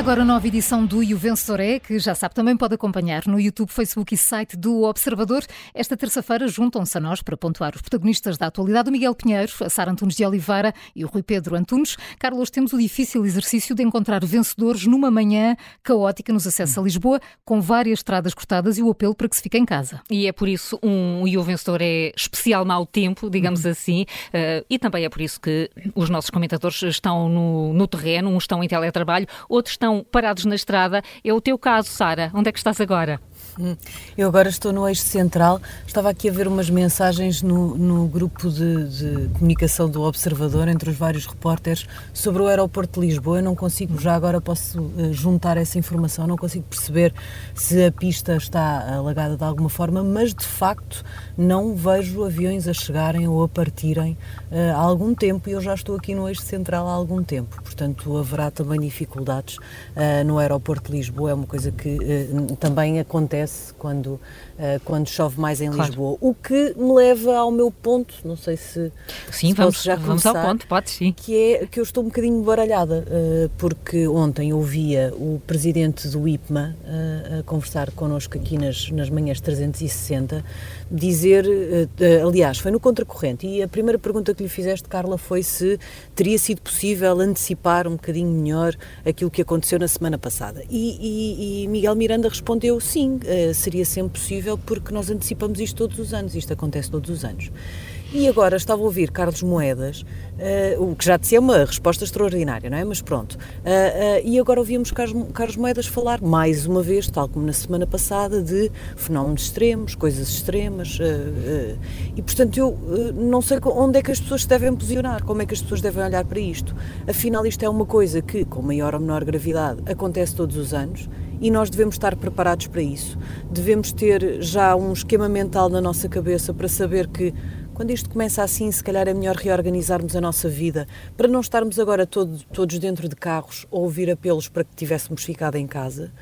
Começa agora a nova edição do E o Vencedor é, que já sabe também pode acompanhar no YouTube, Facebook e site do Observador. Esta terça-feira juntam-se a nós para pontuar os protagonistas da atualidade, o Miguel Pinheiro, a Sara Antunes de Oliveira e o Rui Pedro Antunes. Carlos, temos o difícil exercício de encontrar vencedores numa manhã caótica nos acessos a Lisboa, com várias estradas cortadas e o apelo para que se fique em casa. E é por isso um E o Vencedor é especial mau tempo, digamos uhum. assim, uh, e também é por isso que os nossos comentadores estão no, no terreno, uns estão em teletrabalho, outros estão parados na estrada. É o teu caso, Sara. Onde é que estás agora? Hum, eu agora estou no eixo central. Estava aqui a ver umas mensagens no, no grupo de, de, comunicação do Observador entre os vários repórteres sobre o aeroporto de Lisboa. Eu não consigo, já agora posso uh, juntar essa informação, não consigo perceber se a pista está alagada de alguma forma, mas de facto não vejo aviões a chegarem ou a partirem uh, há algum tempo e eu já estou aqui no eixo central há algum tempo. Portanto, haverá também dificuldades uh, no aeroporto de Lisboa. É uma coisa que também acontece quando, quando chove mais em claro. Lisboa. O que me leva ao meu ponto, não sei se, sim, se vamos, já começar, vamos ao ponto, pode sim. Que é que eu estou um bocadinho baralhada, uh, porque ontem ouvia o presidente do IPMA uh, a conversar connosco aqui nas, nas manhãs 360, dizer, aliás, foi no contracorrente, e a primeira pergunta que lhe fizeste, Carla, foi se teria sido possível antecipar um bocadinho melhor aquilo que aconteceu na semana passada. E, e, e Miguel Miranda respondeu sim, seria sempre possível porque nós antecipamos isto todos os anos, isto acontece todos os anos. E agora estava a ouvir Carlos Moedas, uh, o que já disse é uma resposta extraordinária, não é? Mas pronto. Uh, uh, e agora ouvimos Carlos, Carlos Moedas falar, mais uma vez, tal como na semana passada, de fenómenos extremos, coisas extremas. e portanto, eu não sei onde é que as pessoas se devem posicionar, como é que as pessoas devem olhar para isto. Afinal, isto é uma coisa que, com maior ou menor gravidade, acontece todos os anos e nós devemos estar preparados para isso. Devemos ter já um esquema mental na nossa cabeça para saber que quando isto começa assim, se calhar é melhor reorganizarmos a nossa vida para não estarmos agora todo, todos dentro de carros ou ouvir apelos para que tivéssemos ficado em casa.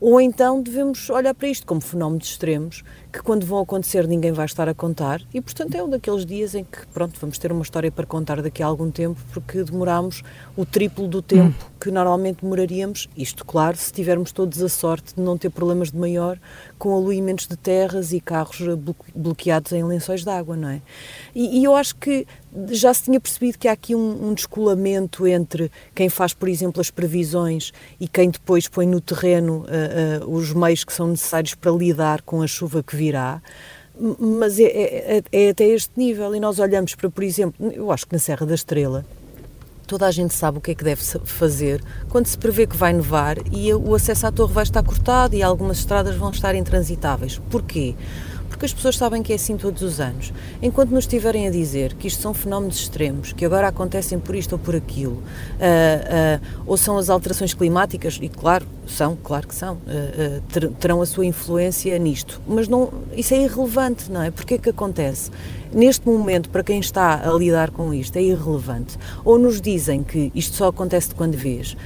Ou então devemos olhar para isto como fenómenos extremos que quando vão acontecer ninguém vai estar a contar e portanto é um daqueles dias em que pronto vamos ter uma história para contar daqui a algum tempo porque demoramos o triplo do tempo hum. que normalmente demoraríamos isto claro se tivermos todos a sorte de não ter problemas de maior com aluimentos de terras e carros bloqueados em lençóis de água não é e, e eu acho que já se tinha percebido que há aqui um, um, descolamento entre quem faz, por exemplo, as previsões e quem depois põe no terreno uh, uh, os meios que são necessários para lidar com a chuva que virá. Mas é, é, é, até este nível. E nós olhamos para, por exemplo, eu acho que na Serra da Estrela, toda a gente sabe o que é que deve fazer quando se prevê que vai nevar e o acesso à torre vai estar cortado e algumas estradas vão estar intransitáveis. Porquê? As pessoas sabem que é assim todos os anos. Enquanto nos estiverem a dizer que isto são fenómenos extremos, que agora acontecem por isto ou por aquilo, uh, uh, ou são as alterações climáticas, e claro, são, claro que são, uh, terão a sua influência nisto, mas não, isso é irrelevante, não é? Porque é que acontece? Neste momento, para quem está a lidar com isto, é irrelevante. Ou nos dizem que isto só acontece de quando vês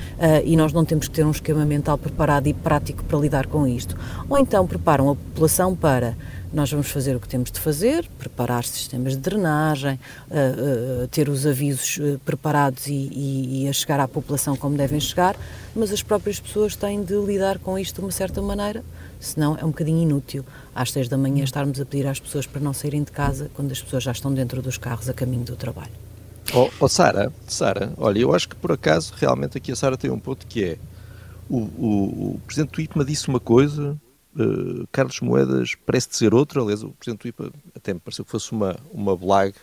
e nós não temos que ter um esquema mental preparado e prático para lidar com isto, ou então preparam a população para nós vamos fazer o que temos de fazer, preparar sistemas de drenagem, uh, uh, ter os avisos uh, preparados e, e, e, a chegar à população como devem chegar, mas as próprias pessoas têm de lidar com isto de uma certa maneira, senão é um bocadinho inútil às seis da manhã estarmos a pedir às pessoas para não saírem de casa quando as pessoas já estão dentro dos carros a caminho do trabalho. Oh, oh Sara, Sara, olha, eu acho que por acaso realmente aqui a Sara tem um ponto que é o, o, o Presidente disse uma coisa Uh, Carlos Moedas parece dizer outro, aliás, o Presidente do IPA até me pareceu que fosse uma, uma blague,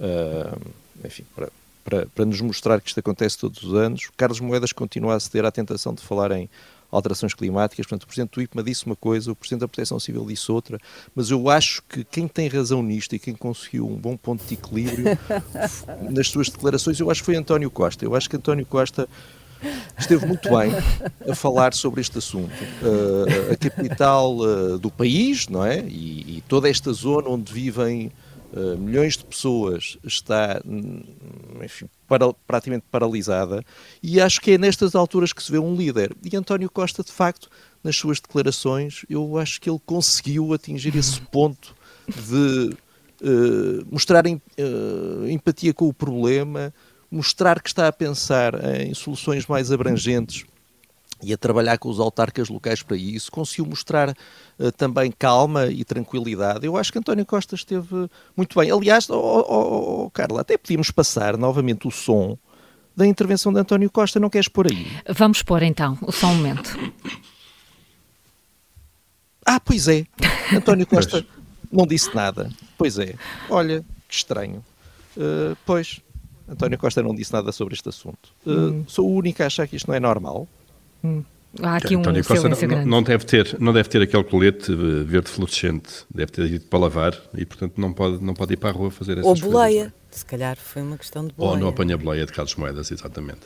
uh, enfim, para, para, para nos mostrar que isto acontece todos os anos. Carlos Moedas continua a ceder à tentação de falar em alterações climáticas, portanto, o Presidente do IPMA disse uma coisa, o Presidente da Proteção Civil disse outra, mas eu acho que quem tem razão nisto e quem conseguiu um bom ponto de equilíbrio nas suas declarações, eu acho que foi António Costa. Eu acho que António Costa esteve muito bem a falar sobre este assunto. Uh, a capital uh, do país, não é? E, e, toda esta zona onde vivem uh, milhões de pessoas está, hum, enfim, para, praticamente paralisada. E acho que é nestas alturas que se vê um líder. E António Costa, de facto, nas suas declarações, eu acho que ele conseguiu atingir esse ponto de mostrar em, empatia com o problema mostrar que está a pensar em soluções mais abrangentes e a trabalhar com os autarcas locais para isso, conseguiu mostrar uh, também calma e tranquilidade. Eu acho que António Costa esteve muito bem. Aliás, oh, oh, oh, Carla, até podíamos passar novamente o som da intervenção de António Costa, não queres pôr aí? Vamos pôr então, só um momento. Ah, pois é, António Costa não disse nada. Pois é, olha, que estranho. Uh, pois, António Costa não disse nada sobre este assunto. Uh, hum. Sou o único a achar que isto não é normal. Hum. Há aqui um António Costa não, não, deve ter, não deve ter aquele colete verde fluorescente, deve ter ido para lavar e, portanto, não pode, não pode ir para a rua fazer essas Ou boleia, coisas, se calhar foi uma questão de boleia. Ou não apanha boleia de Carlos Moedas, exatamente.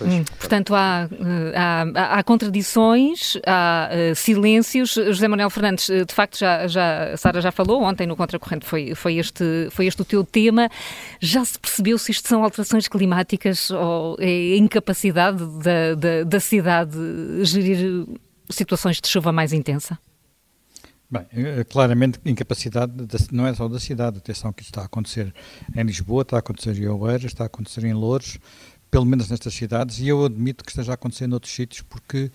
Hum, portanto, há, eh, há, há, contradições, há uh, silêncios. José Manuel Fernandes, eh, de facto, já, já, a Sara já falou ontem no Contracorrente, foi, foi, este, foi este o teu tema. Já se percebeu se isto são alterações climáticas ou é incapacidade da, da, da cidade gerir situações de chuva mais intensa? Bem, claramente incapacidade não é só da cidade, atenção que isto está a acontecer em Lisboa, está a acontecer em Oeiras, está a acontecer em Louros, pelo menos nestas cidades, e eu admito que esteja a acontecer noutros sítios, porque,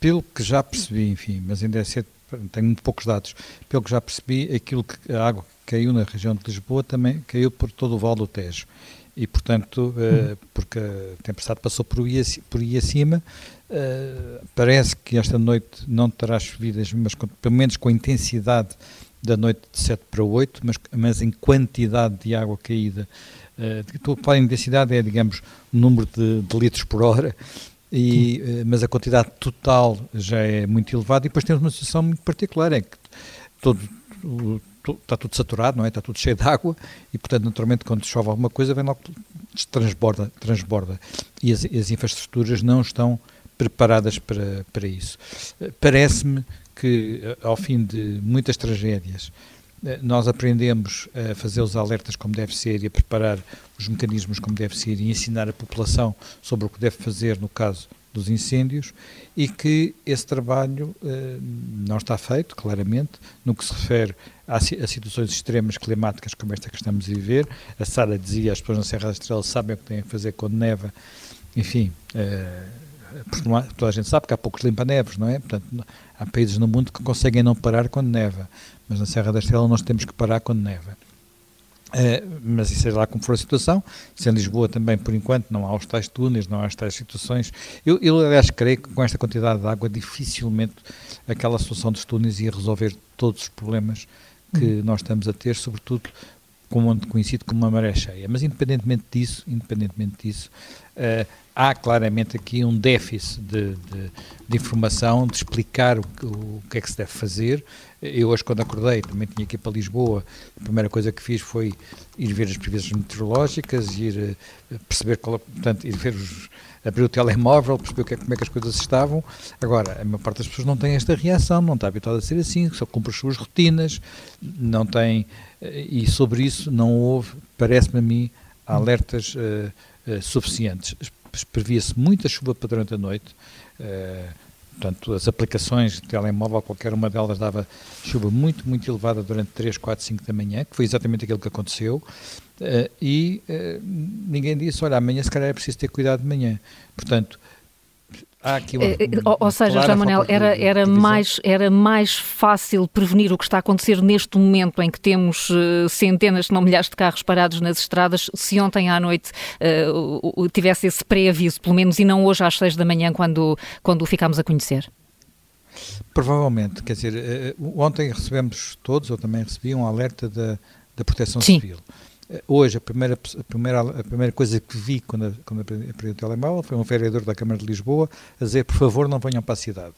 pelo que já percebi, enfim, mas ainda é cedo, tenho muito poucos dados, pelo que já percebi, aquilo que a água que caiu na região de Lisboa também caiu por todo o Vale do Tejo. E, portanto, hum. porque a tempestade passou por aí, por aí acima, uh, parece que esta noite não terá chovido, mas pelo menos com a intensidade da noite de 7 para 8, mas, mas em quantidade de água caída estou a falar em densidade é, digamos, o número de, de litros por hora, e, uh, mas a quantidade total já é muito elevada e depois temos uma situação muito particular, é que todo, o, está tudo saturado, não é? Está tudo cheio de água e, portanto, naturalmente, quando chove alguma coisa, vem logo, transborda, transborda. E as, as infraestruturas não estão preparadas para, para isso. Eh, parece-me que, ao fim de muitas tragédias, eh, nós aprendemos a fazer os alertas como deve ser e a preparar os mecanismos como deve ser e ensinar a população sobre o que deve fazer no caso dos incêndios e que esse trabalho eh, não está feito, claramente, no que se refere a, a, situações extremas climáticas como esta que estamos a viver. A Sara dizia, as pessoas na Serra da Estrela sabem o que têm a fazer quando neva, enfim, eh, toda a gente sabe que há poucos limpa-neves, não é? Portanto, há países no mundo que conseguem não parar quando neva mas na Serra da Estrela nós temos que parar quando neva. Uh, mas isso é lá como for a situação. Se em Lisboa também, por enquanto, não há os tais túneis, não há as tais situações. Eu, eu, aliás, creio que com esta quantidade de água, dificilmente aquela solução dos túneis ia resolver todos os problemas que uhum. nós estamos a ter, sobretudo como conhecido como uma maré cheia. Mas independentemente disso, independentemente disso, uh, há claramente aqui um déficit de, de, de informação, de explicar o, o, que é que se deve fazer. Eu hoje, quando acordei, também tinha que ir para Lisboa, a primeira coisa que fiz foi ir ver as previsões meteorológicas, ir uh, perceber, qual, portanto, ir ver os, abrir o telemóvel, perceber que, como é que as coisas estavam. Agora, a maior parte das pessoas não tem esta reação, não está habituada a ser assim, só cumpre as suas rotinas, não tem, eh, e sobre isso não houve, parece-me a mim, alertas uh, uh, suficientes previa-se muita chuva para durante a noite. Uh, portanto, as aplicações de telemóvel, qualquer uma delas dava chuva muito, muito elevada durante 3, 4, 5 da manhã, que foi exatamente aquilo que aconteceu. Uh, e uh, ninguém disse, olha, amanhã se calhar é preciso ter cuidado de manhã. Portanto, Há aqui uma, eh, eh, ou, ou seja, José Manuel, era, era, mais, era mais fácil prevenir o que está a acontecer neste momento em que temos uh, centenas, se não milhares de carros parados nas estradas, se ontem à noite uh, tivesse esse pré-aviso, pelo menos, e não hoje às seis da manhã, quando, quando o ficámos a conhecer? Provavelmente, quer dizer, uh, ontem recebemos todos, eu também recebi um alerta da, da Proteção Sim. Civil. Hoje, a primeira, a, primeira, a primeira coisa que vi quando, quando aprendi o telemóvel foi um vereador da Câmara de Lisboa a dizer: por favor, não venham para a cidade.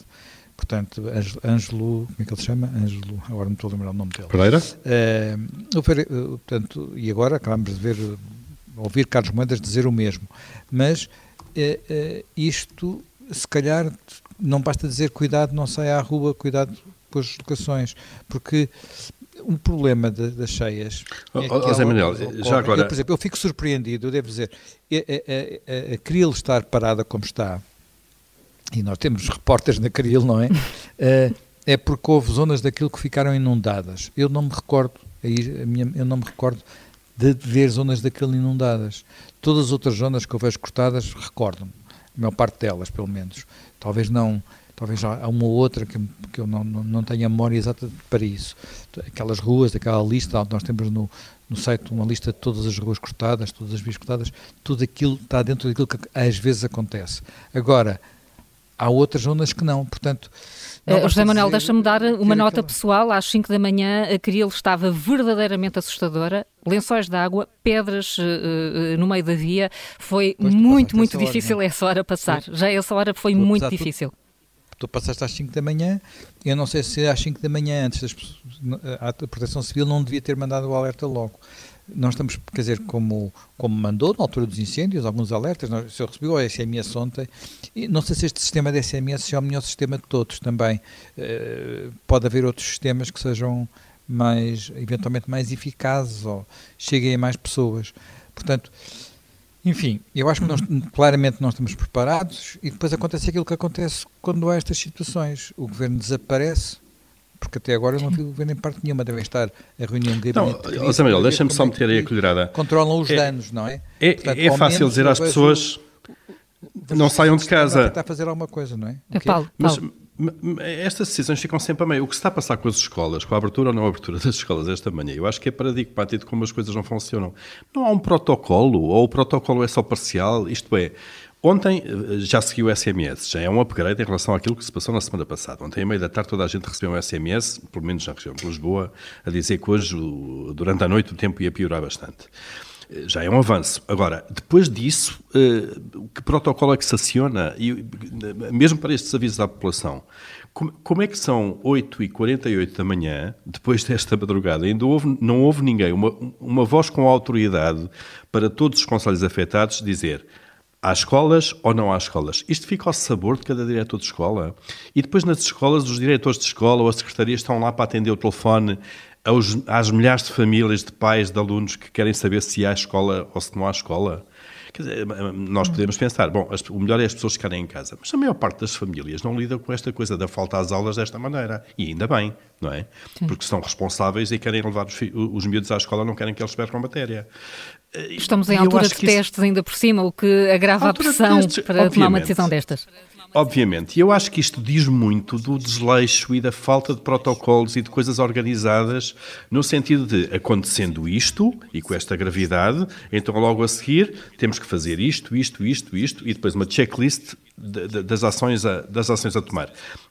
Portanto, Ângelo, como é que ele se chama? Ângelo, agora não estou a lembrar o nome dele. Pereira? Uh, portanto, e agora acabamos de ver, ouvir Carlos Moedas dizer o mesmo. Mas uh, uh, isto, se calhar, não basta dizer cuidado, não saia à rua, cuidado com as locações, porque um problema de, das cheias. Oh, é oh, Zé Manuel, já agora. Eu, por exemplo, eu fico surpreendido, eu devo dizer, a, a, a, a Cril estar parada como está, e nós temos repórteres na Cril, não é? uh, é porque houve zonas daquilo que ficaram inundadas. Eu não me recordo, aí, minha, eu não me recordo de ver zonas daquilo inundadas. Todas as outras zonas que eu vejo cortadas, recordo-me. a maior parte delas, pelo menos. Talvez não, talvez há uma ou outra que, que eu não, não, não tenha memória exata para isso. Aquelas ruas, aquela lista, nós temos no, no site uma lista de todas as ruas cortadas, todas as vias cortadas, tudo aquilo está dentro daquilo que às vezes acontece. Agora, há outras zonas que não, portanto... Não uh, José Manuel, deixa-me dar uma nota aquela... pessoal. Às 5 da manhã, a Cril estava verdadeiramente assustadora. Lençóis de água, pedras uh, no meio da via. Foi pois muito, muito difícil hora, essa hora passar. Já essa hora foi muito difícil. Tu, passaste às 5 da manhã. Eu não sei se às 5 da manhã, antes das, a Proteção Civil não devia ter mandado o alerta logo nós estamos, quer dizer, como, como mandou na altura dos incêndios, alguns alertas, nós, se eu recebi o SMS ontem, e não sei se este sistema de SMS é o melhor sistema de todos também. Uh, pode haver outros sistemas que sejam mais, eventualmente mais eficazes ou cheguem a mais pessoas. Portanto, enfim, eu acho que nós claramente não estamos preparados e depois acontece aquilo que acontece quando há estas situações. O governo desaparece, porque até agora eu não vi o governo em parte nenhuma, devem estar a reunião de gabinete. Não, Samuel, deixa-me só meter aí a colherada. Controlam os é, danos, não é? É, Portanto, é fácil dizer às pessoas não saiam de casa. Tentar fazer alguma coisa, não é? é Paulo, Paulo. Estas decisões ficam sempre a meio. O que se está a passar com as escolas, com a abertura ou não abertura das escolas esta manhã, eu acho que é paradigmático como as coisas não funcionam. Não há um protocolo, ou o protocolo é só parcial, isto é, Ontem eh, já seguiu o SMS, já é um upgrade em relação àquilo que se passou na semana passada. Ontem, à meia da tarde, toda a gente recebeu um SMS, pelo menos na região de Lisboa, a dizer que hoje, durante a noite, o tempo ia piorar bastante. Já é um avanço. Agora, depois disso, eh, que protocolo é que se aciona? Mesmo para estes avisos à população, como, é que são 8h48 da manhã, depois desta madrugada, ainda houve, não houve ninguém, uma, uma voz com autoridade para todos os conselhos afetados dizer Há escolas ou não há escolas? Isto fica ao sabor de cada diretor de escola. E depois nas escolas, os diretores de escola ou as secretarias estão lá para atender o telefone aos, às milhares de famílias, de pais, de alunos que querem saber se há escola ou se não há escola. Quer dizer, nós podemos pensar, bom, as, o melhor é as pessoas ficarem em casa, mas a maior parte das famílias não lida com esta coisa da falta às aulas desta maneira. E ainda bem, não é? Sim. Porque são responsáveis e querem levar os, os miúdos à escola, não querem que eles percam a matéria. Estamos em altura de testes isso... ainda por cima, o que agrava a pressão testes, para tomar uma decisão destas. Obviamente, e eu acho que isto diz muito do desleixo e da falta de protocolos e de coisas organizadas, no sentido de, acontecendo isto, e com esta gravidade, então logo a seguir temos que fazer isto, isto, isto, isto, e depois uma checklist das, ações a, das ações a tomar.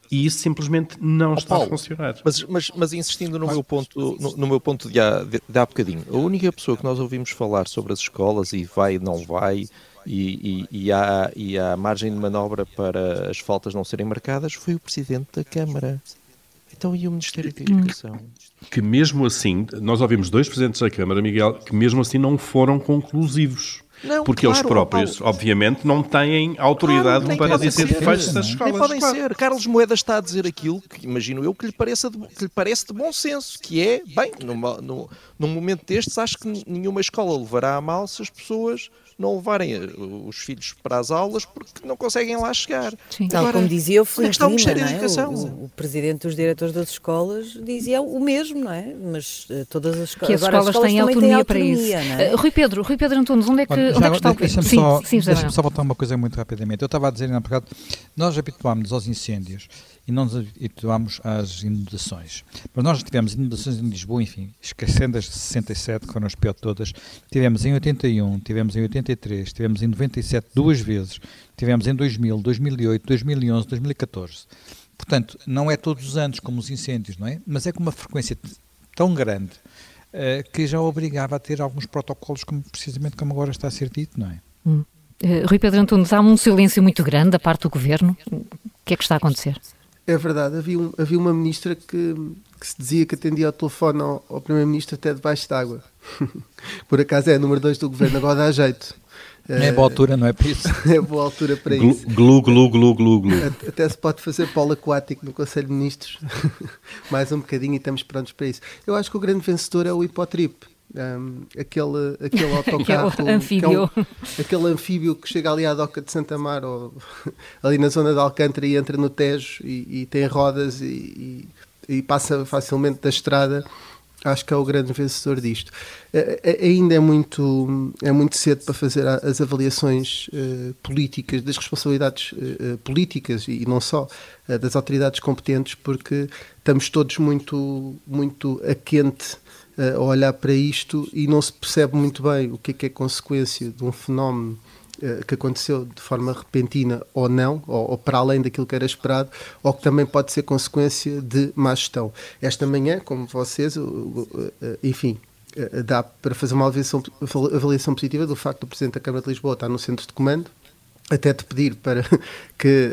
E isso simplesmente não oh, está Paulo, a funcionar. Mas, mas, mas insistindo no meu ponto, no, no meu ponto de há, de, de há bocadinho, a única pessoa que nós ouvimos falar sobre as escolas e vai, não vai, e, e, e, há, e há margem de manobra para as faltas não serem marcadas foi o Presidente da Câmara. Então e o Ministério da Educação? Que mesmo assim, nós ouvimos dois Presidentes da Câmara, Miguel, que mesmo assim não foram conclusivos. Não, porque claro, eles próprios, Paulo. obviamente, não têm autoridade claro, para dizer defeitos das escolas. Nem podem claro. ser. Carlos Moeda está a dizer aquilo que, imagino eu, que lhe, pareça de, que lhe parece de bom senso, que é, bem, numa, num, num momento destes, acho que nenhuma escola levará a mal se as pessoas não levarem eh, os filhos para as aulas porque não conseguem lá chegar. Sim. Tal como dizia o Filipe Lima, não é? o, o, presidente dos diretores das escolas dizia o mesmo, não é? Mas uh, todas as escolas... Que as escolas, as escolas têm autonomia, têm autonomia, para isso. É? Uh, Rui Pedro, Rui Pedro Antunes, onde é que, Olha, onde é que está o Deixa-me só, deixa só voltar uma coisa muito rapidamente. Eu estava a dizer, na verdade, nós habituámos-nos aos incêndios e não nos habituámos às inundações. Mas nós tivemos inundações em Lisboa, enfim, esquecendo as de 67, que foram as piores de todas, tivemos em 81, tivemos em 83, tivemos em 97 duas vezes, tivemos em 2000, 2008, 2011, 2014. Portanto, não é todos os anos como os incêndios, não é? Mas é com uma frequência tão grande uh, que já obrigava a ter alguns protocolos, como, precisamente como agora está a ser dito, não é? Hum. Uh, Rui Pedro Antunes, há um silêncio muito grande da parte do Governo. O que é que está a acontecer? É verdade, havia, um, havia uma ministra que, que, se dizia que atendia ao telefone ao, ao primeiro-ministro até debaixo d'água. Por acaso é a número 2 do governo, agora dá jeito. É boa altura, não é por isso? é boa altura para isso. Glu, glu, glu, glu, glu. Até se pode fazer polo aquático no Conselho de Ministros. Mais um bocadinho e estamos prontos para isso. Eu acho que o grande vencedor é o Hipotrip. Um, aquele, aquele autocarro, aquele anfíbio. É um, aquele anfíbio que chega ali à doca de Santa Mar, ou ali na zona de Alcântara e entra no Tejo e, e tem rodas e, e, e, passa facilmente da estrada acho que é o grande vencedor disto. ainda é muito, é muito cedo para fazer as avaliações uh, políticas, das responsabilidades uh, políticas e, e, não só uh, das autoridades competentes, porque estamos todos muito, muito a quente a olhar para isto e não se percebe muito bem o que é que é consequência de um fenómeno eh, que aconteceu de forma repentina ou não, ou, ou, para além daquilo que era esperado, ou que também pode ser consequência de má gestão. Esta manhã, como vocês, eh, enfim, eh, dá para fazer uma avaliação, avaliação positiva do facto do Presidente da Câmara de Lisboa estar no centro de comando, até te pedir para que,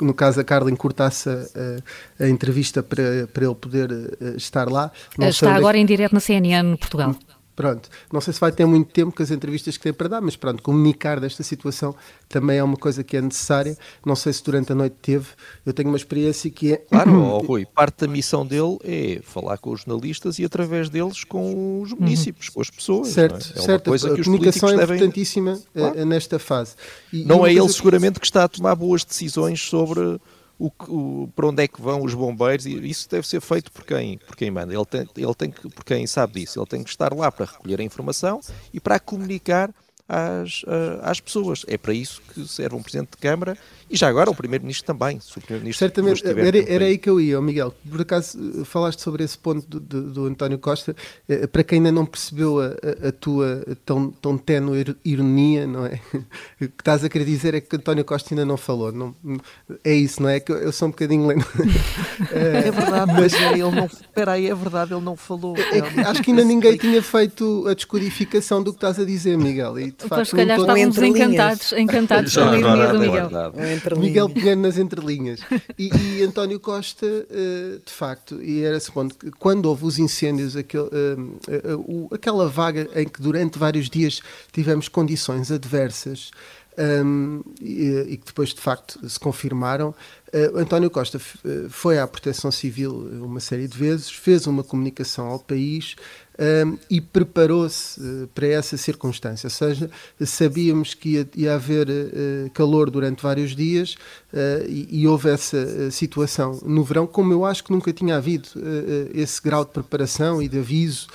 no caso, a Carla encurtasse a, a, entrevista para, para ele poder estar lá. Não Está agora em direto na CNN Portugal. Pronto, não sei se vai ter muito tempo com as entrevistas que tem para dar, mas pronto, comunicar desta situação também é uma coisa que é necessária. Não sei se durante a noite teve, eu tenho uma experiência que é. Claro, oh, Rui, parte da missão dele é falar com os jornalistas e através deles com os municípios, uhum. com as pessoas. Certo, é? É certo. a comunicação é devem... importantíssima eh, claro. nesta fase. E, não é ele seguramente que está a tomar boas decisões sobre o, o, para onde é que vão os bombeiros, e isso deve ser feito por quem, por quem manda. Ele tem, ele tem que, por quem sabe disso, ele tem que estar lá para recolher a informação e para comunicar às, às pessoas. É para isso que serve um Presidente de Câmara e já agora o Primeiro-Ministro também. Se o Primeiro Certamente, era, era aí que eu ia, Miguel. Por acaso falaste sobre esse ponto do, do, do António Costa. Eh, para quem ainda não percebeu a, a, tua tão, tão tenue ironia, não é? O que estás a querer dizer é que António Costa ainda não falou. Não, é isso, não é? Que eu sou um bocadinho lento. É verdade, mas ele não. Espera aí, é verdade, ele não falou. É, é, acho que ainda ninguém tinha feito a descodificação do que estás a dizer, Miguel. E, de facto, então, se calhar estávamos encantados, encantados com a ironia do Miguel. Miguel Pinheiro nas entrelinhas. E, e António Costa, uh, de facto, e era segundo, quando houve os incêndios, aquele, uh, uh, aquela vaga em que durante vários dias tivemos condições adversas. Um, e, que depois de facto se confirmaram. Uh, António Costa foi à Proteção Civil uma série de vezes, fez uma comunicação ao país um, e preparou-se uh, para essa circunstância. Ou seja, sabíamos que ia, ia haver uh, calor durante vários dias e, e, houve essa situação no verão, como eu acho que nunca tinha havido esse grau de preparação e de aviso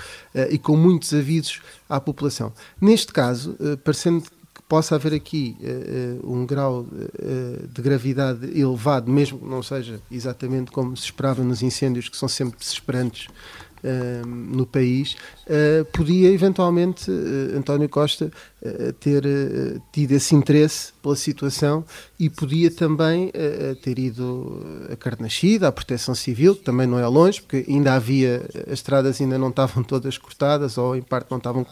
e com muitos avisos à população. Neste caso, parecendo possa haver aqui uh, um grau uh, de gravidade elevado, mesmo que não seja exatamente como se esperava nos incêndios, que são sempre desesperantes no país, uh, podia eventualmente uh, António Costa uh, ter tido esse interesse pela situação e podia também ter ido a Carnachida, à Proteção Civil, que também não é longe, porque ainda havia, as estradas ainda não estavam todas cortadas, ou em parte não estavam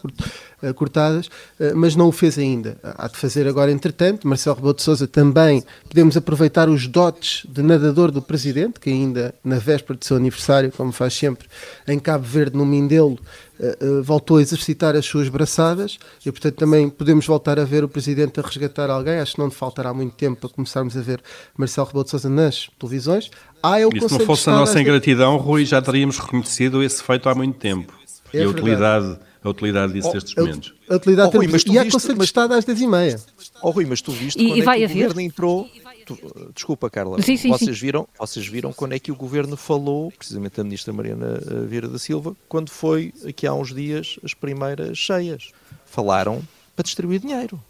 cortadas, mas não o fez ainda. Há de fazer agora, entretanto. Marcelo Rebelo de Sousa também, podemos aproveitar os dotes de nadador do Presidente, que ainda na véspera de seu aniversário, como faz sempre, em Cabo Verde, no Mindelo, uh, uh, voltou a exercitar as suas braçadas e, portanto, também podemos voltar a ver o Presidente a resgatar alguém. Acho que não faltará muito tempo para começarmos a ver Marcelo Rebelo de Sousa nas televisões. Ah, é o e se não fosse a nossa ingratidão, Rui, já teríamos reconhecido esse feito há muito tempo. É e a utilidade, a utilidade disso oh, nestes momentos. A, utilidade oh, Rui, e há Conselho de Estado às 10h30. Oh, Rui, mas tu viste e, quando e vai é que o governo entrou Tu, desculpa, Carla. Sim, sim, vocês, sim. Viram, vocês viram quando é que o governo falou, precisamente a ministra Mariana eh, Vieira da Silva, quando foi aqui há uns dias as primeiras cheias. Falaram para distribuir dinheiro.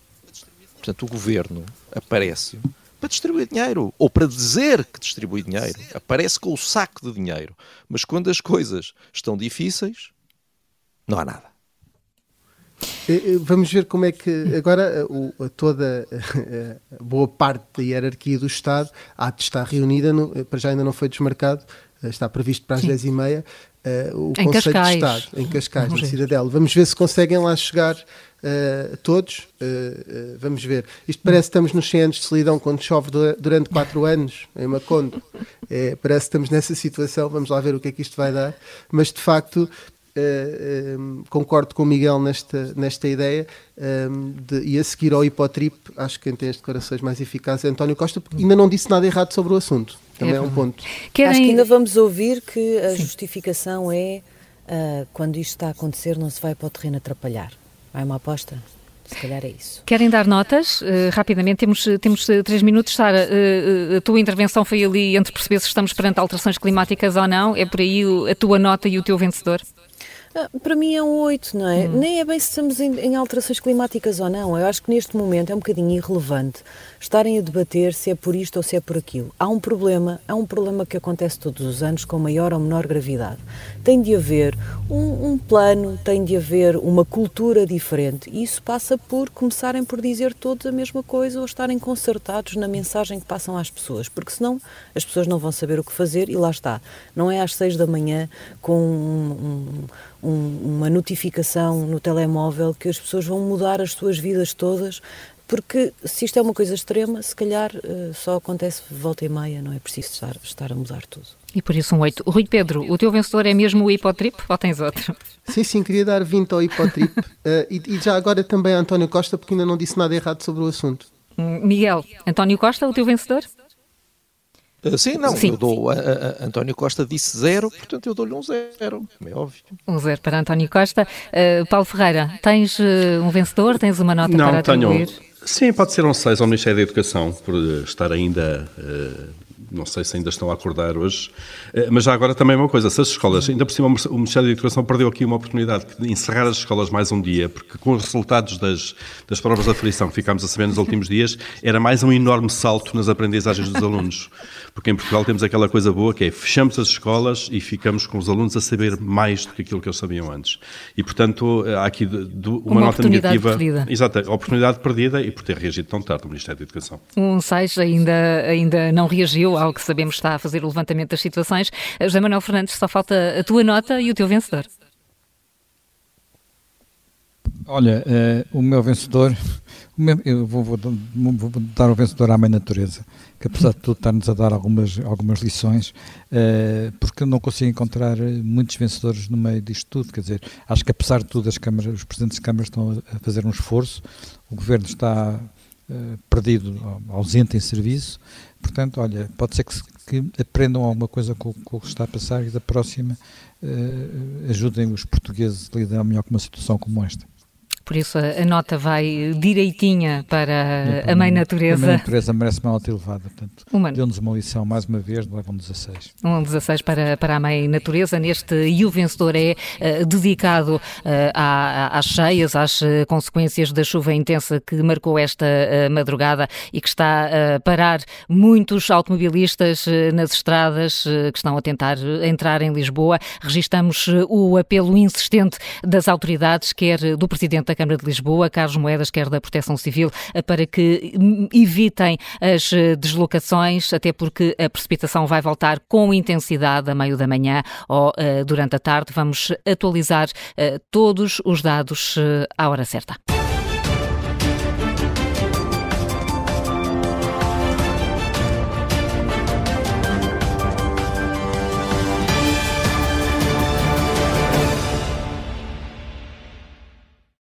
Portanto, o governo aparece para distribuir dinheiro ou para dizer que distribui dinheiro. Aparece com o saco de dinheiro. Mas quando as coisas estão difíceis, não há nada. Eh, eh, vamos ver como é que agora eh, o, toda a boa parte da hierarquia do Estado há de estar reunida, no, para já ainda não foi desmarcado, está previsto para as 10h30 uh, o em Conselho Cascais. de Estado, em Cascais, na Cidadela. Vamos ver se conseguem lá chegar uh, todos. Uh, vamos ver. Isto parece que estamos nos 100 anos de solidão quando chove durante 4 anos em Macondo. É, parece que estamos nessa situação. Vamos lá ver o que é que isto vai dar. Mas de facto Uh, um, concordo com o Miguel nesta, nesta ideia um, de, e a seguir ao hipotrip, acho que quem tem as declarações mais eficazes é António Costa, porque ainda não disse nada errado sobre o assunto. Também é, é um ponto. Querem... Acho que ainda vamos ouvir que a Sim. justificação é uh, quando isto está a acontecer, não se vai para o terreno atrapalhar. Vai uma aposta? Se calhar é isso. Querem dar notas? Uh, rapidamente, temos, temos três minutos. Sara, uh, a tua intervenção foi ali entre perceber se estamos perante alterações climáticas ou não. É por aí a tua nota e o teu vencedor? Ah, para mim é um 8, não é? Hum. Nem é bem se estamos em, em, alterações climáticas ou não. Eu acho que neste momento é um bocadinho irrelevante estarem a debater se é por isto ou se é por aquilo. Há um problema, há um problema que acontece todos os anos com maior ou menor gravidade. Tem de haver um, um plano, tem de haver uma cultura diferente. E isso passa por começarem por dizer todos a mesma coisa ou estarem concertados na mensagem que passam às pessoas, porque senão as pessoas não vão saber o que fazer e lá está. Não é às seis da manhã com um, um, uma notificação no telemóvel que as pessoas vão mudar as suas vidas todas porque se isto é uma coisa extrema, se calhar uh, só acontece volta e meia, não é preciso estar, estar a mudar tudo. E por isso um 8. Rui Pedro, o teu vencedor é mesmo o Hipotrip ou tens outro? Sim, sim, queria dar 20 ao Hipotrip. uh, e, e, já agora também a António Costa, porque ainda não disse nada errado sobre o assunto. Hum, Miguel, António Costa, o teu vencedor? Uh, sim, não, sim. eu dou. A, a, António Costa disse zero, portanto eu dou-lhe um zero, é óbvio. Um zero para António Costa. Uh, Paulo Ferreira, tens uh, um vencedor? Tens uma nota não, para atribuir? Tenho, sim, pode ser um 6 ao Ministério da Educação, por estar ainda não sei se ainda estão a acordar hoje, eh, mas já agora também uma coisa, se as escolas, ainda por cima o Ministério da Educação perdeu aqui uma oportunidade de encerrar as escolas mais um dia, porque com os resultados das, das provas de aflição que ficámos a saber nos últimos dias, era mais um enorme salto nas aprendizagens dos alunos, porque em Portugal temos aquela coisa boa que é fechamos as escolas e ficamos com os alunos a saber mais do que aquilo que eles sabiam antes. E portanto há aqui uma, uma, nota negativa. Perdida. Exato, oportunidade perdida e por ter reagido tão tarde o Ministério da Educação. Um SAIS ainda, ainda não reagiu ao que sabemos está a fazer o levantamento das situações. José Manuel Fernandes, só falta a tua nota e o teu vencedor. Olha, uh, o meu vencedor, o meu, eu vou, vou, vou, dar o vencedor à Mãe Natureza, que apesar de tudo está-nos a dar algumas, algumas lições, uh, porque eu não consigo encontrar muitos vencedores no meio disto tudo. Quer dizer, acho que apesar de tudo, as câmaras, os presidentes de câmaras estão a fazer um esforço, o governo está uh, perdido, ausente em serviço, Portanto, olha, pode ser que, que aprendam alguma coisa com, com, o que está a passar e da próxima uh, ajudem os portugueses a lidar melhor com uma situação como esta. Por isso a, nota vai direitinha para a Mãe Natureza. A Mãe Natureza merece uma nota elevada, portanto, deu-nos uma lição mais uma vez, leva um 16. Um 16 para, para a Mãe Natureza, neste E o Vencedor é uh, dedicado uh, à, às cheias, às uh, consequências da chuva intensa que marcou esta madrugada e que está a parar muitos automobilistas nas estradas que estão a tentar entrar em Lisboa. Registamos o apelo insistente das autoridades, quer do Presidente da Câmara de Lisboa, Carlos Moedas, quer da Proteção Civil, eh, para que hum, evitem as eh, deslocações, até porque a precipitação vai voltar com intensidade a meio da manhã ou uh, durante a tarde. Vamos atualizar todos os dados à hora certa.